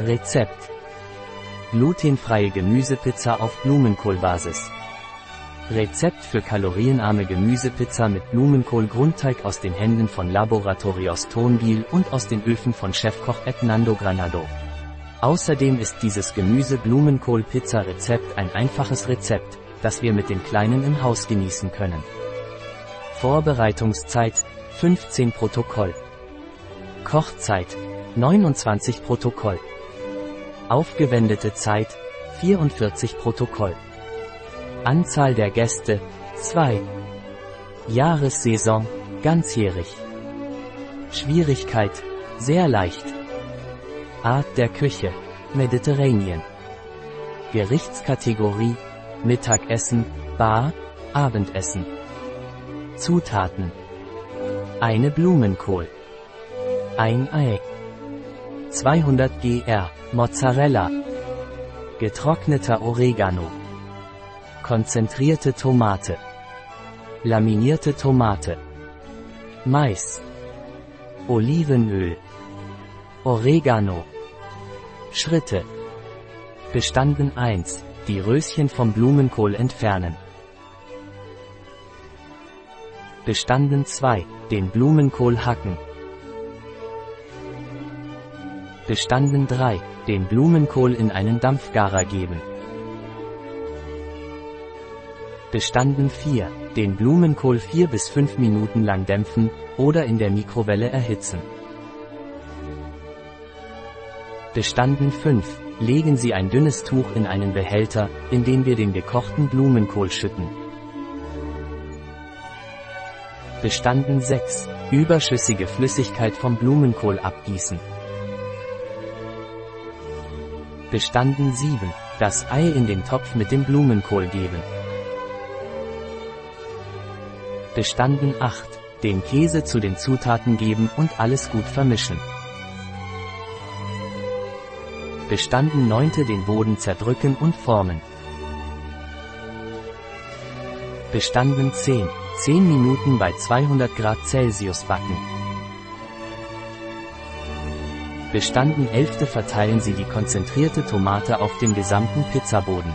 Rezept. Glutenfreie Gemüsepizza auf Blumenkohlbasis. Rezept für kalorienarme Gemüsepizza mit Blumenkohl-Grundteig aus den Händen von Laboratorios Tonbil und aus den Öfen von Chefkoch Ednando Granado. Außerdem ist dieses Gemüse-Blumenkohl-Pizza-Rezept ein einfaches Rezept, das wir mit den Kleinen im Haus genießen können. Vorbereitungszeit 15 Protokoll. Kochzeit 29 Protokoll. Aufgewendete Zeit 44 Protokoll. Anzahl der Gäste 2. Jahressaison ganzjährig. Schwierigkeit sehr leicht. Art der Küche Mediterranean. Gerichtskategorie Mittagessen, Bar, Abendessen. Zutaten. Eine Blumenkohl. Ein Ei. 200 gr Mozzarella. Getrockneter Oregano. Konzentrierte Tomate. Laminierte Tomate. Mais. Olivenöl. Oregano. Schritte. Bestanden 1. Die Röschen vom Blumenkohl entfernen. Bestanden 2. Den Blumenkohl hacken. Bestanden 3. Den Blumenkohl in einen Dampfgarer geben. Bestanden 4. Den Blumenkohl 4 bis 5 Minuten lang dämpfen, oder in der Mikrowelle erhitzen. Bestanden 5. Legen Sie ein dünnes Tuch in einen Behälter, in den wir den gekochten Blumenkohl schütten. Bestanden 6. Überschüssige Flüssigkeit vom Blumenkohl abgießen. Bestanden 7. Das Ei in den Topf mit dem Blumenkohl geben. Bestanden 8. Den Käse zu den Zutaten geben und alles gut vermischen. Bestanden 9. Den Boden zerdrücken und formen. Bestanden 10. 10 Minuten bei 200 Grad Celsius backen. Bestanden 11. Verteilen Sie die konzentrierte Tomate auf dem gesamten Pizzaboden.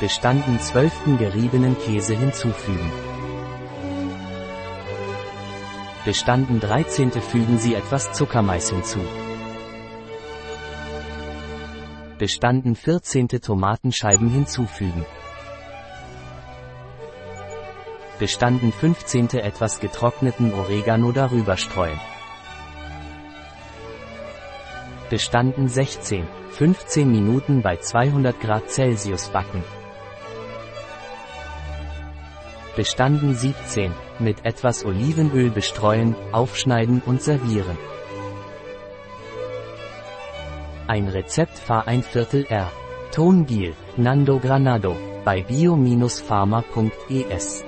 Bestanden 12. geriebenen Käse hinzufügen. Bestanden 13. fügen Sie etwas Zuckermais hinzu. Bestanden 14. Tomatenscheiben hinzufügen. Bestanden 15. etwas getrockneten Oregano darüber streuen. Bestanden 16. 15 Minuten bei 200 Grad Celsius backen. Bestanden 17. Mit etwas Olivenöl bestreuen, aufschneiden und servieren. Ein Rezept Fahr ein Viertel R. Tonbiel, Nando Granado, bei bio-pharma.es